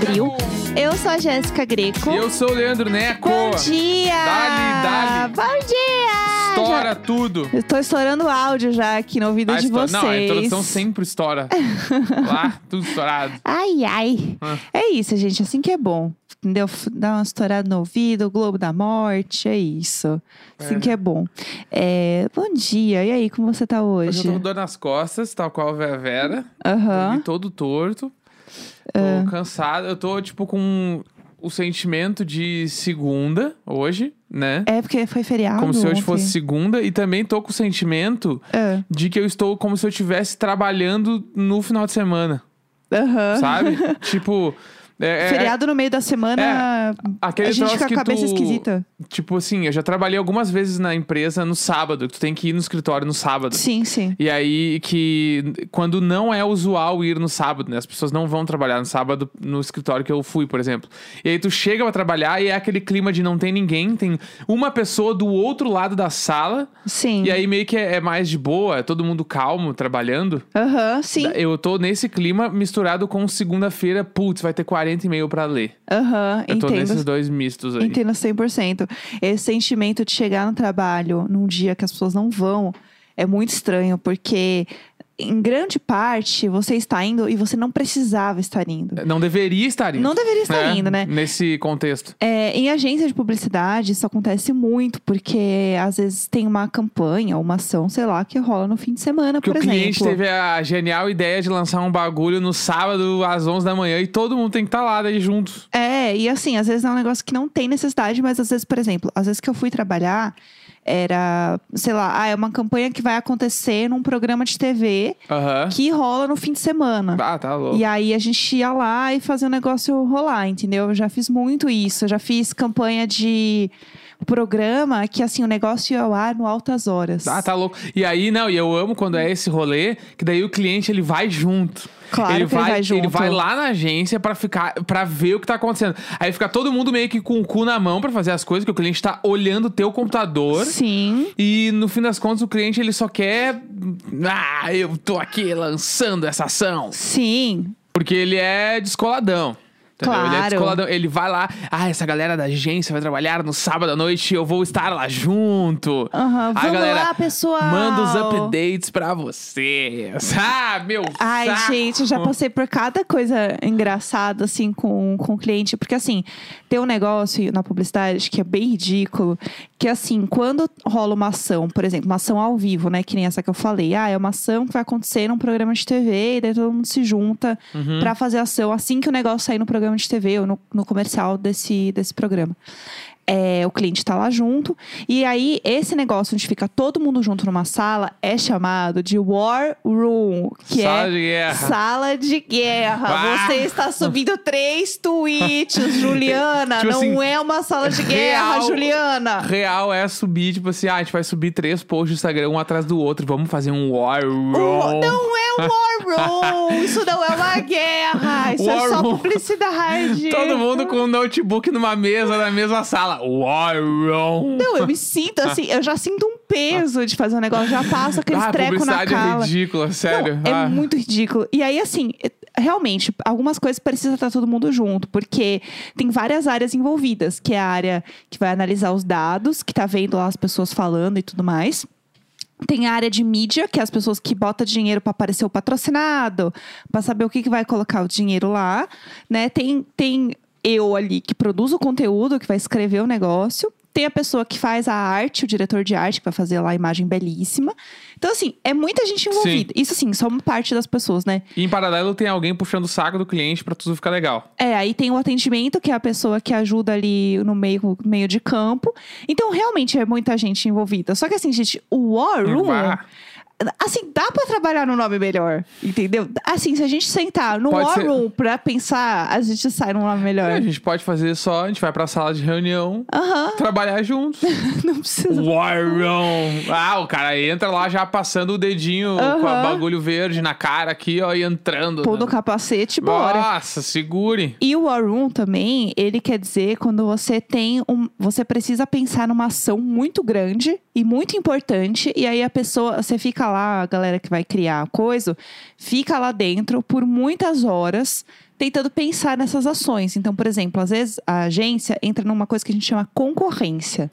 abril. Eu sou a Jéssica Greco. E eu sou o Leandro Neco. Bom dia! Dali, dali. Bom dia! Estoura Já- tudo. Eu tô estourando o áudio já aqui no ouvido A de vocês. Não, a introdução sempre estoura. Lá, tudo estourado. Ai, ai. Ah. É isso, gente. Assim que é bom. Entendeu? Dá uma estourada no ouvido, o Globo da Morte, é isso. Assim É. que é bom. É, bom dia. E aí, como você tá Hoje hoje? eu tô com dor nas costas, tal qual a Vera Vera. Dormi todo torto. Tô Ah. cansado. Eu tô, tipo, com o sentimento de segunda hoje, né? É porque foi feriado. como se hoje fosse segunda. E também tô com o sentimento Ah. de que eu estou como se eu estivesse trabalhando no final de semana. Sabe? tipo. É- é- Feriado no meio da semana, Aquele a gente fica com a cabeça tu- esquisita. Tipo assim, eu já trabalhei algumas vezes na empresa no sábado, que tu tem que ir no escritório no sábado. Sim, sim. E aí que quando não é usual ir no sábado, né? As pessoas não vão trabalhar no sábado no escritório que eu fui, por exemplo. E aí tu chega pra trabalhar e é aquele clima de não tem ninguém, tem uma pessoa do outro lado da sala. Sim. E aí meio que é, é mais de boa, é todo mundo calmo trabalhando. Aham, sim. Eu tô nesse clima misturado com segunda-feira, putz, vai ter 40 e meio pra ler. Aham, Eu tô entendo. nesses dois mistos aí. Entendo 100%. Esse sentimento de chegar no trabalho num dia que as pessoas não vão é muito estranho, porque em grande parte você está indo e você não precisava estar indo. Não deveria estar indo. Não deveria estar É, indo, né? Nesse contexto. É, em agência de publicidade, isso acontece muito, porque às vezes tem uma campanha, uma ação, sei lá, que rola no fim de semana, Porque por o exemplo. cliente teve a genial ideia de lançar um bagulho no sábado às 11 da manhã e todo mundo tem que estar lá daí juntos. É, e assim, às vezes é um negócio que não tem necessidade, mas às vezes, por exemplo, às vezes que eu fui trabalhar, era, sei lá, ah, é uma campanha que vai acontecer num programa de TV Aham. que rola no fim de semana. Ah, tá louco. E aí a gente ia lá e fazia o negócio rolar, entendeu? Eu já fiz muito isso. Eu já fiz campanha de programa que, assim, o negócio ia ao ar no altas horas. Ah, tá louco. E aí, não, e eu amo quando é esse rolê, que daí o cliente ele vai junto. Claro ele que ele vai junto. Ele vai lá na agência pra ficar para ver o que tá acontecendo. Aí fica todo mundo meio que com o cu na mão pra fazer as coisas, que o cliente tá olhando o teu computador. Sim. E no fim das contas, o cliente ele só quer. Ah, eu tô aqui lançando essa ação. Sim. Porque ele é descoladão. Entendeu? Ele é Claro. descoladão. Ele vai lá, ah, essa galera da agência vai trabalhar no sábado à noite, eu vou estar lá junto. Aham. Aí, Vamos galera, lá, pessoal. Manda os updates pra vocês. Ah, meu Ai, saco. gente, eu já passei por cada coisa engraçada, assim, com, com o cliente. Porque, assim, tem um negócio na publicidade que é bem ridículo. Que, assim, quando rola uma ação, por exemplo, uma ação ao vivo, né? Que nem essa que eu falei. Ah, é uma ação que vai acontecer num programa de TV. E daí todo mundo se junta Uhum. pra fazer a ação assim que o negócio sair no programa de TV ou no, no comercial desse, desse programa. É, o cliente tá lá junto. E aí, esse negócio onde fica todo mundo junto numa sala é chamado de War Room, que Sala é de guerra. sala de guerra. Ah! Você está subindo três tweets, Juliana. Tipo não assim, é uma sala de guerra, real- Juliana. Real é subir, tipo assim, ah, a gente vai subir três posts do Instagram um atrás do outro. Vamos fazer um war room. Oh, não é um War Room. Isso não é uma guerra. Isso é War só Room. publicidade. Todo mundo com um notebook numa mesa, na mesma sala. War room. Não, eu me sinto assim, eu já sinto um peso de fazer um negócio, já passo aquele ah, treco na publicidade é ridícula, sério. Não, é Ah. muito ridículo. E aí, assim, é- realmente, algumas coisas precisa estar todo mundo junto, porque tem várias áreas envolvidas, que é a área que vai analisar os dados, que tá vendo lá as pessoas falando e tudo mais. Tem a área de mídia, que é as pessoas que botam dinheiro para aparecer o patrocinado, para saber o que, que vai colocar o dinheiro lá, né? Tem, tem eu ali que produz o conteúdo, que vai escrever o negócio. Tem a pessoa que faz a arte, o diretor de arte, que vai fazer lá a imagem belíssima. Então, assim, é muita gente envolvida. Isso, assim, só uma parte das pessoas, né? E em paralelo tem alguém puxando o saco do cliente pra tudo ficar legal. É, aí tem o atendimento, que é a pessoa que ajuda ali no meio, meio de campo. Então, realmente é muita gente envolvida. Só que assim, gente, o War Room. Ah. Assim, dá pra trabalhar no nome melhor, entendeu? Assim, se a gente sentar no Pode War ser- Room pra pensar, a gente sai num nome melhor. A gente pode fazer só, a gente vai pra sala de reunião, Aham, trabalhar juntos. não precisa. War room. Ah, o cara entra lá já passando o dedinho com o bagulho verde na cara aqui, ó, e entrando. Pô no né? capacete, bora. Nossa, segure. E o War Room também, ele quer dizer quando você tem um. Você precisa pensar numa ação muito grande e muito importante. E aí a pessoa, você fica lá, a galera que vai criar a coisa, fica lá dentro por muitas horas tentando pensar nessas ações. Então, por exemplo, às vezes a agência entra numa coisa que a gente chama concorrência.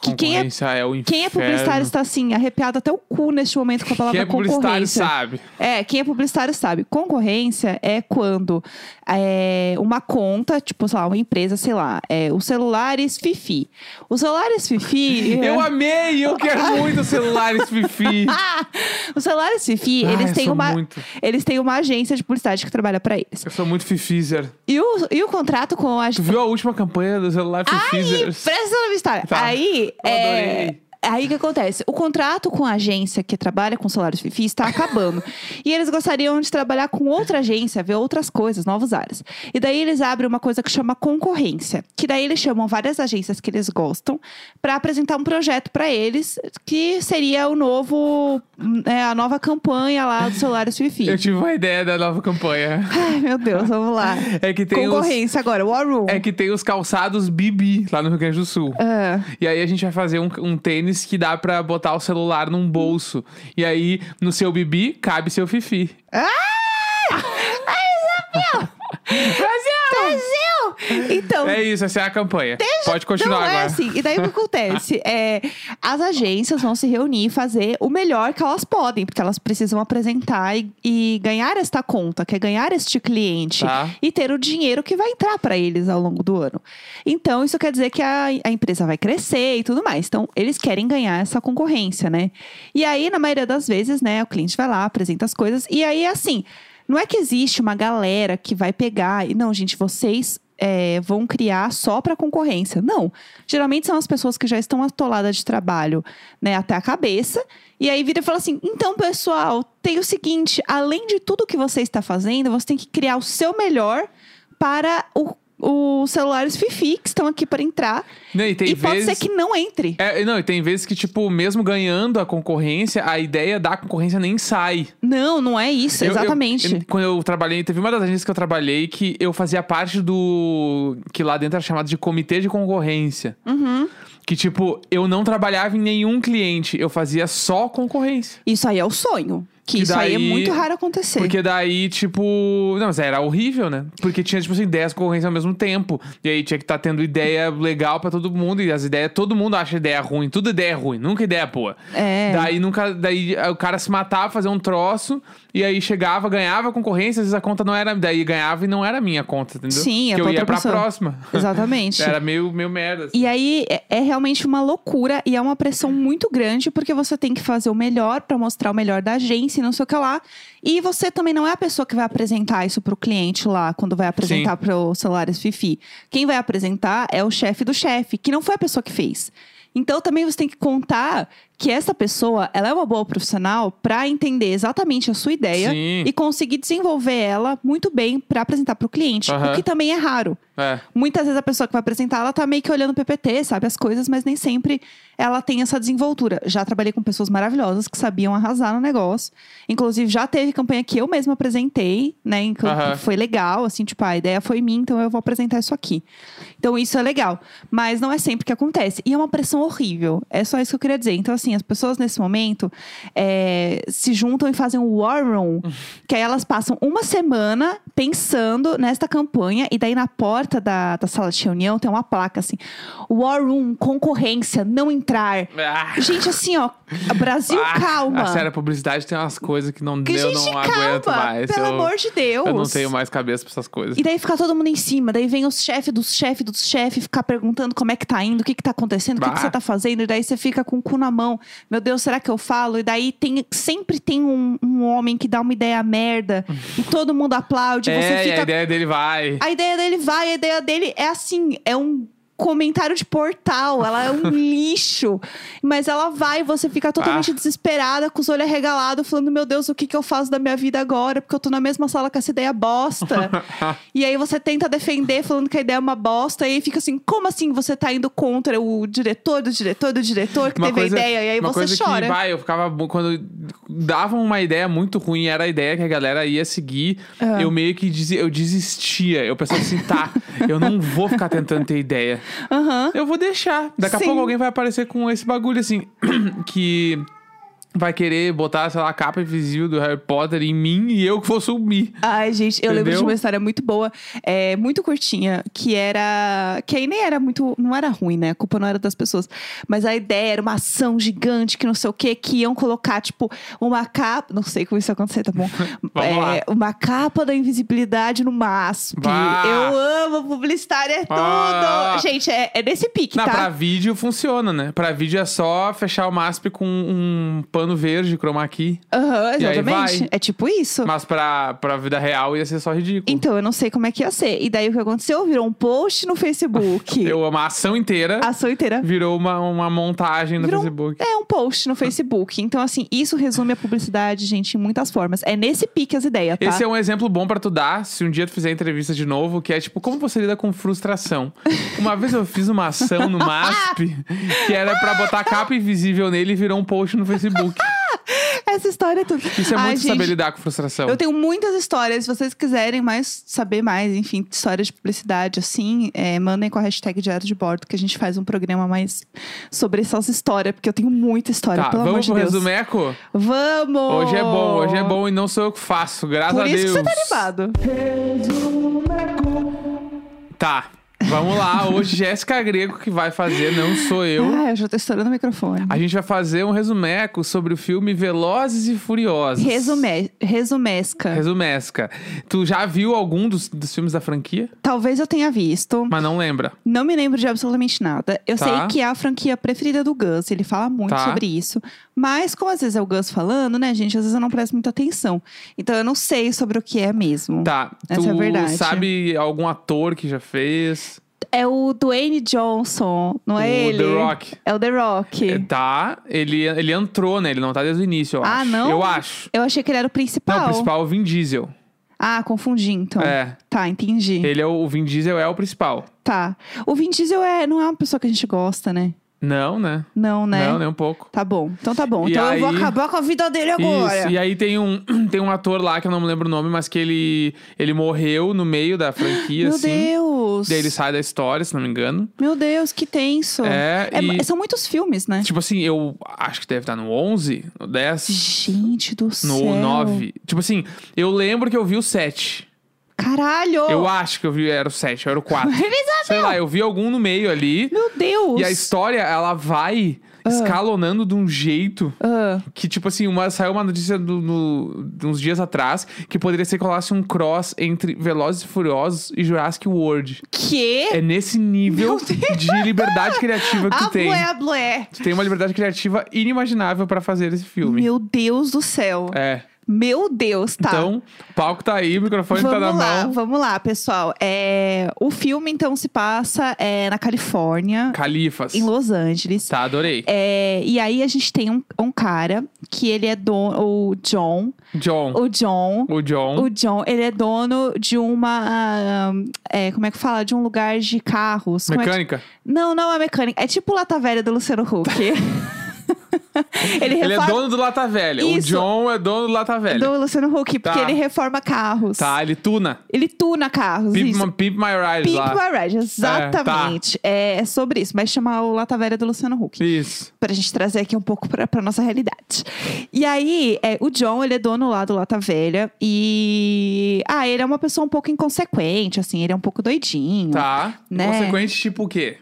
Que quem é- Concorrência é, o inferno. Quem é publicitário está assim, arrepiado até o cu neste momento com a palavra Quem é publicitário concorrência. sabe. É, quem é publicitário sabe. Concorrência é quando é, uma conta, tipo, sei lá, uma empresa, sei lá, é, os celulares Fifi. Os celulares Fifi. Eu amei, eu quero muito celulares Fifi. Ah! Os celulares Fifi, Ah, eles têm uma. muito. Eles têm uma agência de publicidade que trabalha pra eles. Eu sou muito Fifizer. E o, e o contrato com a Tu viu a última campanha do celular Fifizers? Presta atenção na minha história. Tá. Aí, Eu é, adorei. Aí o que acontece? O contrato com a agência que trabalha com salários FIFI está acabando. e eles gostariam de trabalhar com outra agência, ver outras coisas, novas áreas. E daí eles abrem uma coisa que chama concorrência. Que daí eles chamam várias agências que eles gostam para apresentar um projeto para eles, que seria o novo, é, a nova campanha lá dos celulares FIFI. Eu tive uma ideia da nova campanha. Ai, meu Deus, vamos lá. É que tem os, Concorrência agora, War Room. é que tem os calçados Bibi lá no Rio Grande do Sul. Ah. E aí a gente vai fazer um, um tênis que dá pra botar o celular num bolso. E aí, no seu Bibi, cabe seu Fifi. Brasil! Então, É isso, essa é a campanha. Pode continuar não agora. é assim. E daí o que acontece? É, as agências vão se reunir e fazer o melhor que elas podem, porque elas precisam apresentar e, e ganhar esta conta, que é ganhar este cliente Tá. e ter o dinheiro que vai entrar para eles ao longo do ano. Então, isso quer dizer que a, a empresa vai crescer e tudo mais. Então, eles querem ganhar essa concorrência, né? E aí, na maioria das vezes, né, o cliente vai lá, apresenta as coisas, e aí, assim. Não é que existe uma galera que vai pegar e não, gente, vocês é, vão criar só para concorrência. Não. Geralmente são as pessoas que já estão atoladas de trabalho, né, até a cabeça. E aí vira e fala assim: então, pessoal, tem o seguinte: além de tudo que você está fazendo, você tem que criar o seu melhor para o- os celulares Fifi que estão aqui para entrar. Não, e e pode vezes... ser que não entre. É, não, e tem vezes que, tipo, mesmo ganhando a concorrência, a ideia da concorrência nem sai. Não, não é isso, Eu- eu- exatamente. eu- quando eu trabalhei, teve uma das agências que eu trabalhei que eu fazia parte do. que lá dentro era chamado de comitê de concorrência. Uhum. Que, tipo, eu não trabalhava em nenhum cliente, eu fazia só concorrência. Isso aí é o sonho. Que, Que isso aí é daí- muito raro acontecer. Porque daí, tipo. Não, mas era horrível, né? Porque tinha, tipo assim, 10 concorrências ao mesmo tempo. E aí tinha que estar tendo ideia legal pra todo mundo. E as ideias, todo mundo acha ideia ruim. Tudo ideia ruim, nunca ideia boa. É. Daí nunca. Daí o cara se matava, fazer um troço. E aí chegava, ganhava a concorrência, às vezes a conta não era. Daí ganhava e não era minha conta, entendeu? Sim, é Que eu ia pra pessoa. próxima. Exatamente. Era meio, meio merda. assim. E aí é, é realmente uma loucura e é uma pressão muito grande porque você tem que fazer o melhor pra mostrar o melhor da agência e não sei o que lá. E você também não é a pessoa que vai apresentar isso pro cliente lá quando vai apresentar para os celulares Fifi. Quem vai apresentar é o chefe do chefe, que não foi a pessoa que fez. Então também você tem que contar que essa pessoa, ela é uma boa profissional pra entender exatamente a sua ideia Sim. e conseguir desenvolver ela muito bem pra apresentar pro cliente, Aham. o que também é raro. É. Muitas vezes a pessoa que vai apresentar, ela tá meio que olhando o PPT, sabe as coisas, mas nem sempre ela tem essa desenvoltura. Já trabalhei com pessoas maravilhosas que sabiam arrasar no negócio. Inclusive, já teve campanha que eu mesma apresentei, né? em que. Foi legal, assim, tipo, a ideia foi minha, então eu vou apresentar isso aqui. Então, isso é legal. Mas não é sempre que acontece. E é uma pressão horrível. É só isso que eu queria dizer. Então, assim, as pessoas nesse momento é, se juntam e fazem um war room, que aí elas passam uma semana pensando nesta campanha, e daí na porta da, da sala de reunião tem uma placa assim: War Room, concorrência, não entrar. Ah. Gente, assim, ó, Brasil, Ah, calma. A sério, a publicidade tem umas coisas que não, que, eu gente, não calma, aguento mais. pelo eu, amor de Deus. eu não tenho mais cabeça pra essas coisas. E daí fica todo mundo em cima. Daí vem os chefes dos chefes dos chefes ficar perguntando como é que tá indo, o que que tá acontecendo, o que, que você tá fazendo. E daí você fica com o cu na mão. Meu Deus, será que eu falo? E daí tem, sempre tem um, um homem que dá uma ideia merda e todo mundo aplaude. é, você fica a ideia dele vai. A ideia dele vai, a ideia dele é assim, é um comentário de portal, ela é um lixo. Mas ela vai, você fica totalmente Ah. desesperada, com os olhos arregalados, falando: Meu Deus, o que, que eu faço da minha vida agora? Porque eu tô na mesma sala com essa ideia bosta. e aí você tenta defender, falando que a ideia é uma bosta, e aí fica assim: Como assim você tá indo contra o diretor do diretor do diretor que teve a ideia? E aí uma você coisa chora. Que, vai, eu ficava. Quando davam uma ideia muito ruim, era a ideia que a galera ia seguir, Ah. eu meio que desi- eu desistia. Eu pensava assim, tá, eu não vou ficar tentando ter ideia. Aham. Eu vou deixar. Daqui Sim. a pouco alguém vai aparecer com esse bagulho assim, que. Vai querer botar, sei lá, a capa invisível do Harry Potter em mim e eu que vou sumir. Ai, gente, eu lembro de Entendeu? uma história muito boa, é, muito curtinha, que era. Que aí nem era muito. Não era ruim, né? A culpa não era das pessoas. Mas a ideia era uma ação gigante, que não sei o quê, que iam colocar, tipo, uma capa. Não sei como isso ia acontecer, tá bom? É, uma capa da invisibilidade no MASP. Bah. Eu amo publicitário, é tudo! Gente, é, é nesse pique, Não, tá? pra vídeo funciona, né? Pra vídeo é só fechar o MASP com um pano verde, chroma key. Aham, exatamente. É tipo isso. Mas pra, pra vida real ia ser só ridículo. Então, eu não sei como é que ia ser. E daí o que aconteceu? Virou um post no Facebook. Eu amo a ação inteira. A ação inteira. Virou uma, uma montagem no Virou um- Facebook. É um post no Facebook. Então, assim, isso resume a publicidade, gente, em muitas formas. É nesse pique as ideias, tá? Esse é um exemplo bom pra tu dar, se um dia tu fizer entrevista de novo, que é tipo, como você lida com frustração. Uma vez eu fiz uma ação no MASP que era pra botar capa invisível nele e virou um post no Facebook. Essa história é tudo. Isso é Ai, muito gente, saber lidar com frustração. Eu tenho muitas histórias. Se vocês quiserem mais saber mais, enfim, histórias de publicidade, assim, é, mandem com a hashtag Diário de Bordo, que a gente faz um programa mais sobre essas histórias, porque eu tenho muita história, Tá, pelo amor vamos de pro Deus. resumeco? Vamos! Hoje é bom, hoje é bom e não sou eu que faço, graças Por a isso Deus. que você tá animado. Tá, vamos lá. Hoje Jéssica Grego que vai fazer, não sou eu. Ah, eu já tô estourando o microfone. A gente vai fazer um resumeco sobre o filme Velozes e Furiosos. Resume, resumesca. Resumesca. Tu já viu algum dos, dos filmes da franquia? Talvez eu tenha visto. Mas não lembra. Não me lembro de absolutamente nada. Eu Tá. sei que é a franquia preferida do Gus, ele fala muito Tá. sobre isso. Mas, como às vezes é o Gus falando, né, gente? Às vezes eu não presto muita atenção. Então eu não sei sobre o que é mesmo. Tá. Essa tu é a verdade. sabe algum ator que já fez? É o Dwayne Johnson, não é o ele? The Rock. É o The Rock. É, Tá, ele, ele entrou, né? Ele não tá desde o início, eu Ah, acho. não? Eu acho. Eu achei que ele era o principal. Não, o principal é o Vin Diesel. Ah, confundi então. É. Tá, entendi. Ele é o, o Vin Diesel é o principal. Tá. O Vin Diesel é, não é uma pessoa que a gente gosta, né? Não, né? Não, né? Não, nem um pouco. Tá bom. Então tá bom. E então eu vou aí- acabar com a vida dele agora. Isso, e aí tem um, tem um ator lá que eu não me lembro o nome, mas que ele, ele morreu no meio da franquia, Meu assim. Deus. Daí ele sai da história, se não me engano. Meu Deus, que tenso. É, e- São muitos filmes, né? Tipo assim, eu acho que deve estar no 11, no 10, Gente do no céu. 9. Tipo assim, eu lembro que eu vi o 7. Caralho! Eu acho que eu vi, era o 7, era o 4. Elizabeth! Sei lá, eu vi algum no meio ali. Meu Deus! E a história, ela vai escalonando de um jeito Ah, que, tipo assim, uma, saiu uma notícia do, no, de uns dias atrás que poderia ser que rolasse um cross entre Velozes e Furiosos e Jurassic World. que? É nesse nível de liberdade criativa que tu a tem. blé, blé. Tu tem uma liberdade criativa inimaginável pra fazer esse filme. Meu Deus do céu. É. Meu Deus, tá. Então, o palco tá aí, o microfone vamos tá na lá, mão. vamos lá, pessoal. É, o filme, então, se passa é, na Califórnia, Califas. em Los Angeles. Tá, adorei. É, e aí a gente tem um, um cara que ele é dono, o John. John. O John. O John. O John, ele é dono de uma. é, como é que fala? De um lugar de carros. Como é que- Mecânica. Não, não é mecânica. É tipo Lata Velha do Luciano Huck. ele Ele é reforma. dono do Lata Velha. O Isso. John é dono do Lata Velha. do Luciano Huck, porque Tá. ele reforma carros. Tá, ele tuna. Ele tuna carros. Pimp, isso. my, Pimp My Ride Pimp lá. My Ride, exatamente. É, é sobre isso, mas chamar o Lata Velha do Luciano Huck. Isso. Pra gente trazer aqui um pouco pra, pra nossa realidade. E aí, é, o John, ele é dono lá do Lata Velha. E. Ah, ele é uma pessoa um pouco inconsequente, assim, ele é um pouco doidinho. Tá. Né? Consequente, tipo o quê?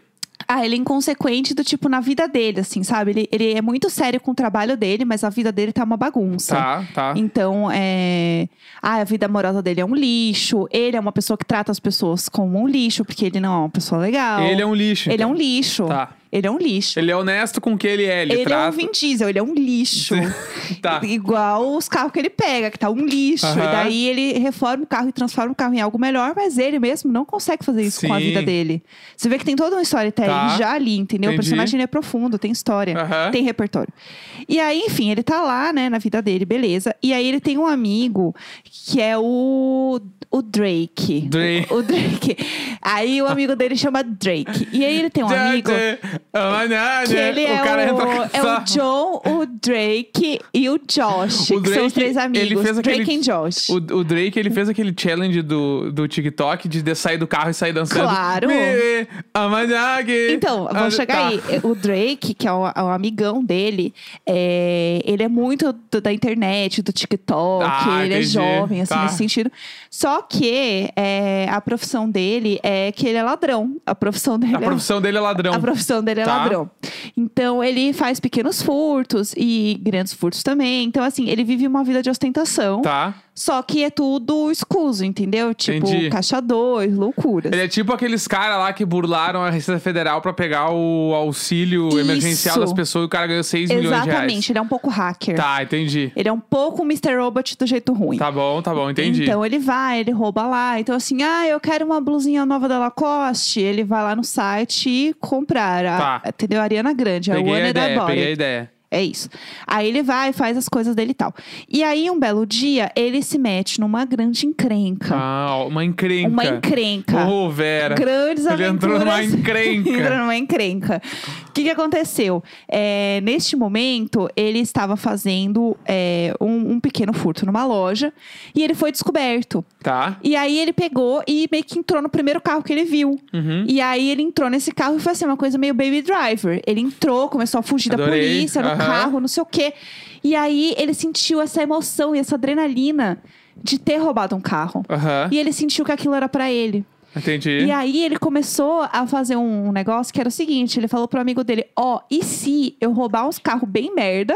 Ah, ele é inconsequente do tipo na vida dele, assim, sabe? Ele, ele é muito sério com o trabalho dele, mas a vida dele tá uma bagunça. Tá, tá. Então, é. Ah, a vida amorosa dele é um lixo. Ele é uma pessoa que trata as pessoas como um lixo, porque ele não é uma pessoa legal. Ele é um lixo. Ele é então. um lixo. Tá. Ele é um lixo. Ele é honesto com o que ele é. Ele, Ele é trata... um Vin Diesel, ele é um lixo. Tá. Igual os carros que ele pega, que tá um lixo. Aham. E daí ele reforma o carro e transforma o carro em algo melhor, mas ele mesmo não consegue fazer isso com a Sim. vida dele. Você vê que tem todo um storytelling Tá. já ali, entendeu? Entendi. O personagem é profundo, tem história, Aham. tem repertório. E aí, enfim, ele tá lá, né, na vida dele, beleza. E aí ele tem um amigo que é o, o Drake. Drake. O, o Drake. Aí o amigo dele chama Drake. E aí ele tem um amigo. Né, Que ele é o cara o, é o John, o Drake e o Josh, O que são os Drake, três amigos. ele fez Drake aquele- e Josh. O, o Drake, ele fez aquele challenge do, do TikTok de, sair do carro e sair dançando. Claro. Me, amanhã, Então, vamos chegar tá. aí. O Drake, que é o, é o amigão dele, é, ele é muito do- da internet, do TikTok, Ah, ele é entendi. jovem, assim, Tá. nesse sentido. Só que é, a profissão dele é que ele é ladrão. A profissão dele A é profissão dele é ladrão. A profissão dele é Tá. ladrão. Então, ele faz pequenos furtos e grandes furtos também. Então, assim, ele vive uma vida de ostentação. Tá. Só que é tudo escuso, entendeu? Tipo, Entendi. caixa 2, loucuras. Ele é tipo aqueles caras lá que burlaram a Receita Federal pra pegar o auxílio Isso. emergencial das pessoas e o cara ganhou 6 milhões de reais. Exatamente, ele é um pouco hacker. Tá, entendi. Ele é um pouco Mr. Robot do jeito ruim. Tá bom, tá bom, entendi. Então ele vai, ele rouba lá. Então, assim, ah, eu quero uma blusinha nova da Lacoste. Ele vai lá no site e comprar. A, Tá. Entendeu? Ariana Grande, a peguei One a ideia, peguei a ideia. É isso. Aí ele vai, faz as coisas dele e tal. E aí, um belo dia, ele se mete numa grande encrenca. Ah, uma encrenca. Uma encrenca. Ô, Vera. Grandes Ele entrou numa aventuras. encrenca. entrou numa encrenca. O que, que aconteceu? É, neste momento, ele estava fazendo é, um, um pequeno furto numa loja e ele foi descoberto. Tá. E aí ele pegou e meio que entrou no primeiro carro que ele viu. Uhum. E aí ele entrou nesse carro e foi assim, uma coisa meio baby driver. Ele entrou, começou a fugir da Adorei. polícia no Aham. carro, não sei o quê. E aí ele sentiu essa emoção e essa adrenalina de ter roubado um carro. Aham. E ele sentiu que aquilo era pra ele. Entendi. E aí ele começou a fazer um negócio que era o seguinte: ele falou pro amigo dele: Ó, e se eu roubar uns carros bem merda,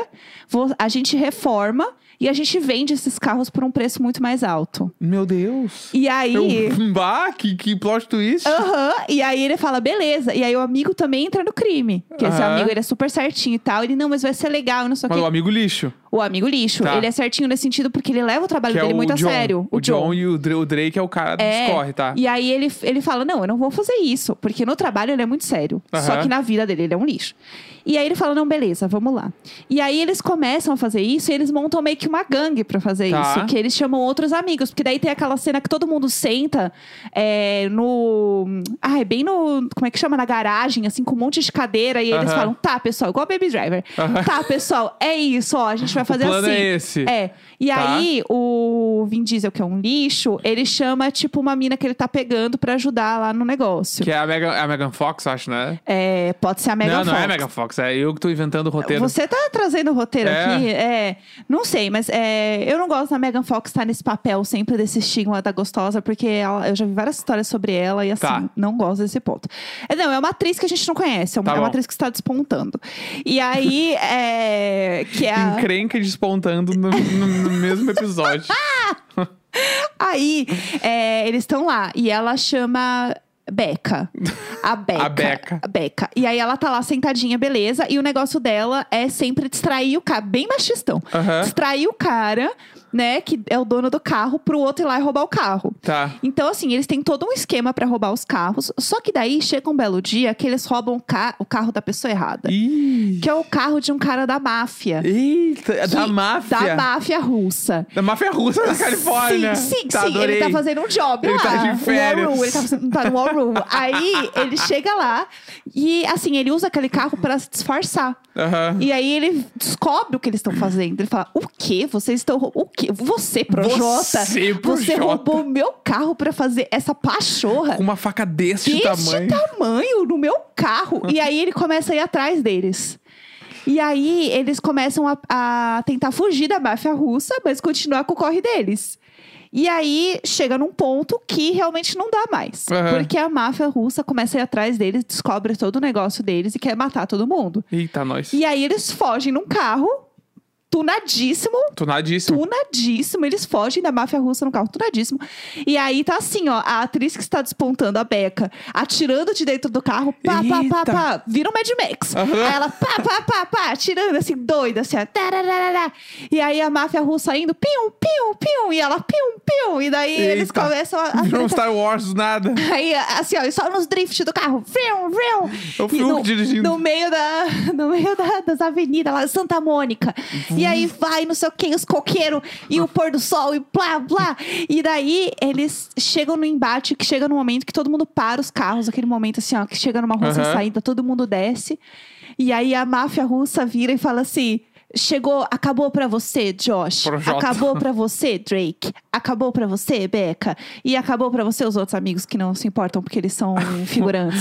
vou- a gente reforma e a gente vende esses carros por um preço muito mais alto. Meu Deus. E aí. Eu... Bah, que, que plot twist. Aham, e aí ele fala, beleza. E aí o amigo também entra no crime. Que esse amigo, ele é super certinho e tal. Ele, não, mas vai ser legal, não sei o Mas quê. o amigo lixo. O amigo lixo. Tá. Ele é certinho nesse sentido porque ele leva o trabalho Que é dele o muito John. a sério. O John e o Dra- o Drake é o cara dos É. tá? E aí ele, ele fala: Não, eu não vou fazer isso, porque no trabalho ele é muito sério. Só que na vida dele ele é um lixo. E aí ele fala: Não, beleza, vamos lá. E aí eles começam a fazer isso e eles montam meio que uma gangue pra fazer Tá. isso. Que eles chamam outros amigos. Porque daí tem aquela cena que todo mundo senta é, no. Ah, é bem no. Como é que chama? Na garagem, assim, com um monte de cadeira. E eles falam: Tá, pessoal, igual Baby Driver. Tá, pessoal, é isso, ó. A gente vai fazer o plano assim. é esse. É. E Tá. aí, o Vin Diesel, que é um lixo, ele chama, tipo, uma mina que ele tá pegando pra ajudar lá no negócio. Que é a Megan, a Megan Fox, acho, né? É, pode ser a Megan não, não Fox. é Megan Fox. É eu que tô inventando o roteiro. Você tá trazendo o roteiro É. aqui? É. Não sei, mas é, eu não gosto da Megan Fox estar nesse papel sempre desse estigma da gostosa, porque ela- eu já vi várias histórias sobre ela e assim, Tá. não gosto desse ponto. É, não, é uma atriz que a gente não conhece, é uma, Tá é uma atriz que está despontando. E aí, é. Que é a... Encrenca despontando no- no mesmo episódio. Aí, é, eles estão lá e ela chama Beca. A Beca. A Beca. A Beca. E aí ela tá lá sentadinha, beleza. E o negócio dela é sempre distrair o cara, bem machistão. Aham. Distrair o cara, né, que é o dono do carro, pro outro ir lá e roubar o carro. Tá. Então, assim, eles têm todo um esquema pra roubar os carros. Só que daí chega um belo dia que eles roubam o, ca- o carro da pessoa errada. Ih. Que é o carro de um cara da máfia. Eita, é da máfia. Da máfia russa. Da máfia russa da Califórnia. Sim, sim, tá, sim. Adorei. Ele tá fazendo um job Ele lá. tá de férias. War Room, ele tá, fazendo- tá no War Room. Aí ele chega lá e, assim, ele usa aquele carro pra se disfarçar. Aham. E aí ele descobre o que eles estão fazendo. Ele fala: O quê? Vocês estão. O quê? Você, Projota? Você, Projota. roubou meu carro pra fazer essa pachorra Com uma faca deste, deste tamanho. tamanho no meu carro. e aí ele começa a ir atrás deles. E aí eles começam a, a tentar fugir da máfia russa, mas continuar com o corre deles. E aí chega num ponto que realmente não dá mais. Aham. Porque a máfia russa começa a ir atrás deles, descobre todo o negócio deles e quer matar todo mundo. Eita, nós. E aí eles fogem num carro, tunadíssimo, Tunadíssimo. tunadíssimo. Eles fogem da máfia russa no carro, tunadíssimo. E aí tá assim, ó, a atriz que está despontando, a Beca, atirando de dentro do carro, pá, pá, pá, pá, vira o Mad Max. Aham. Aí ela, pá, pá, pá, pá, atirando assim, doida, assim, ó, tarararará. E aí a máfia russa indo, pium, pium, pium, e ela, pium, pium. E daí eles Eita. começam a. a Virou um. Star Wars do nada. Aí, assim, ó, e só nos drift do carro. Vrium, vrium. É o E Fiuk no, dirigindo. No meio, da, no meio da- das avenidas lá, Santa Mônica. E E aí vai, não sei o que, os coqueiros e o pôr do sol e blá, blá. E daí eles chegam no embate, que chega no momento que todo mundo para os carros, aquele momento assim, ó, que chega numa rua sem Aham. saída, todo mundo desce. E aí a máfia russa vira e fala assim. Chegou, acabou pra você, Josh. Projota. Acabou pra você, Drake. Acabou pra você, Becca. E acabou pra você os outros amigos que não se importam porque eles são figurantes.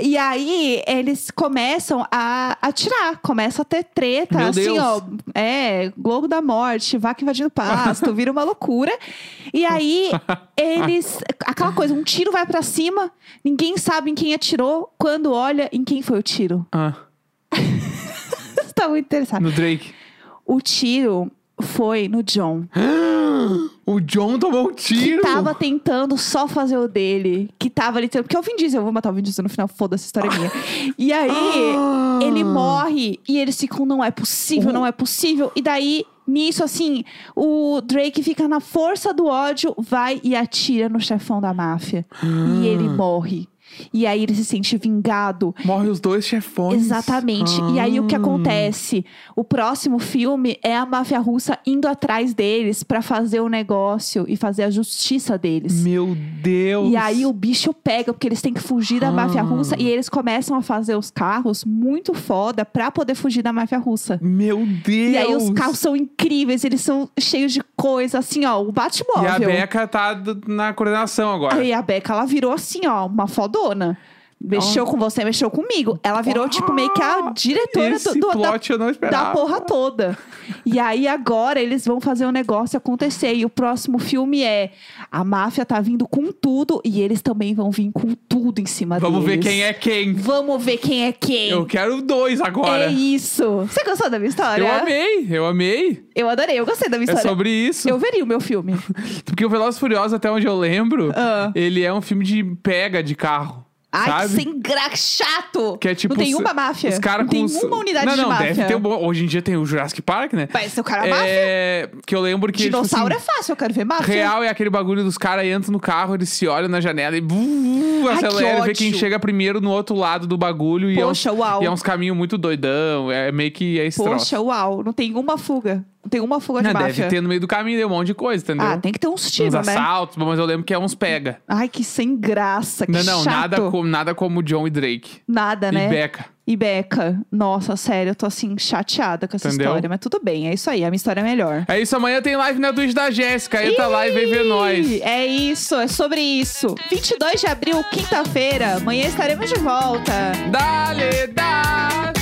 e aí eles começam a atirar, começa a ter treta, Meu assim, Deus. ó, é, Globo da Morte, vaca invadindo pasto, vira uma loucura. E aí, eles. Aquela coisa, um tiro vai pra cima, ninguém sabe em quem atirou, quando olha em quem foi o tiro. Ah, tá muito interessado. no Drake. O tiro foi no John. O John tomou um Que tiro. tava tentando só fazer o dele. Que tava ali. Porque é o Vin Diesel, eu vou matar o Vin Diesel no final, foda-se, história é minha. E aí, Ah. ele morre e eles ficam, não é possível, não é possível. E daí, nisso, assim, o Drake fica na força do ódio, vai e atira no chefão da máfia. E ele morre. E aí ele se sente vingado. Morre os dois chefões. Exatamente. E aí o que Ah. acontece? O próximo filme é a máfia russa indo atrás deles pra fazer o negócio e fazer a justiça deles. Meu Deus. E aí o bicho pega, porque eles têm que fugir da máfia Ah. russa e eles começam a fazer os carros muito foda pra poder fugir da máfia russa. Meu Deus. E aí os carros são incríveis, eles são cheios de coisa, assim, ó, o E a Batmóvel. Becca tá na coordenação agora. Aí a Becca, ela virou assim, ó, uma fodona. Mexeu com você, mexeu comigo. Ela virou, tipo, meio que a diretora do, do- da, da porra toda. E aí agora eles vão fazer o negócio acontecer. E o próximo filme é a máfia tá vindo com tudo e eles também vão vir com tudo em cima Vamos ver deles. quem é quem. Vamos ver quem é quem. Eu quero dois agora. É isso. Você gostou da minha história? Eu amei, eu amei. Eu adorei, eu gostei da minha É história. sobre isso. Eu veria o meu filme. Porque o Velozes e Furiosos, até onde eu lembro, Ah. ele é um filme de pega de carro. Ai, sabe? que sem graça, chato. Que é tipo. Não tem uma máfia. Os caras não tem os- uma unidade não, de não, máfia. deve ter um. Hoje em dia tem o Jurassic Park, né? Ser o cara máfia. É. Que eu lembro que. Dinossauro tipo, é fácil, eu quero ver assim, máfia. Real é aquele bagulho dos caras entram no carro, eles se olham na janela e buh, Ai, que acelera e vê quem chega primeiro no outro lado do bagulho. e é uns, Poxa, uau. E é uns caminhos muito doidão. É meio que é troço. Poxa, uau. Não tem uma fuga. Tem uma fuga de Não, máfia. deve ter no meio do caminho tem um monte de coisa, entendeu? Ah, tem que ter uns uns tiros, né? assaltos, mas eu lembro que é uns pega. Ai, que sem graça, que não, não, chato. nada como, nada como John e Drake. Nada, né? E Becca. E Beca. Nossa, sério, eu tô assim, chateada com essa Entendeu? história. Mas tudo bem, é isso aí. A minha história é melhor. É isso, amanhã tem live na Twitch da Jéssica. Entra lá e vem ver nós. É isso, é sobre isso. 22 de abril, quinta-feira. Amanhã estaremos de volta. Dale, dá!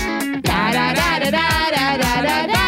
Tarararará.